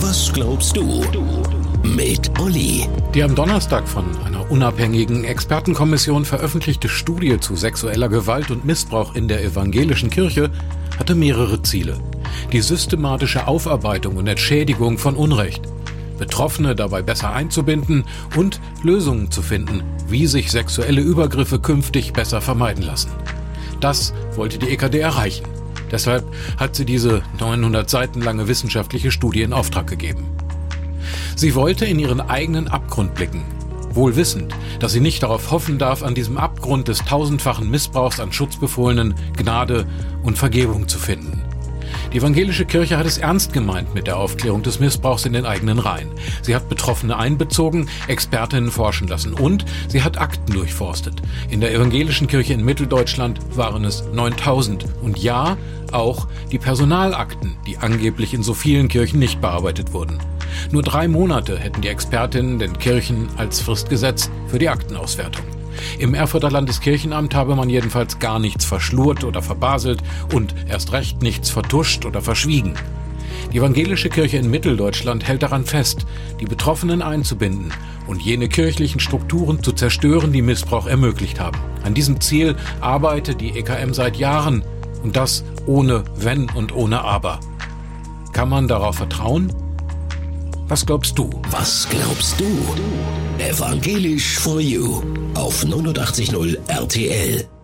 Was glaubst du? Mit Olli. Die am Donnerstag von einer unabhängigen Expertenkommission veröffentlichte Studie zu sexueller Gewalt und Missbrauch in der evangelischen Kirche hatte mehrere Ziele. Die systematische Aufarbeitung und Entschädigung von Unrecht, Betroffene dabei besser einzubinden und Lösungen zu finden, wie sich sexuelle Übergriffe künftig besser vermeiden lassen. Das wollte die EKD erreichen. Deshalb hat sie diese 900 Seiten lange wissenschaftliche Studie in Auftrag gegeben. Sie wollte in ihren eigenen Abgrund blicken, wohl wissend, dass sie nicht darauf hoffen darf, an diesem Abgrund des tausendfachen Missbrauchs an Schutzbefohlenen Gnade und Vergebung zu finden. Die evangelische Kirche hat es ernst gemeint mit der Aufklärung des Missbrauchs in den eigenen Reihen. Sie hat Betroffene einbezogen, Expertinnen forschen lassen und sie hat Akten durchforstet. In der evangelischen Kirche in Mitteldeutschland waren es 9000 und ja, auch die Personalakten, die angeblich in so vielen Kirchen nicht bearbeitet wurden. Nur drei Monate hätten die Expertinnen den Kirchen als Frist gesetzt für die Aktenauswertung. Im Erfurter Landeskirchenamt habe man jedenfalls gar nichts verschlurt oder verbaselt und erst recht nichts vertuscht oder verschwiegen. Die evangelische Kirche in Mitteldeutschland hält daran fest, die Betroffenen einzubinden und jene kirchlichen Strukturen zu zerstören, die Missbrauch ermöglicht haben. An diesem Ziel arbeitet die EKM seit Jahren und das ohne Wenn und ohne Aber. Kann man darauf vertrauen? Was glaubst du? Was glaubst du? Evangelisch for You auf 89.0 RTL.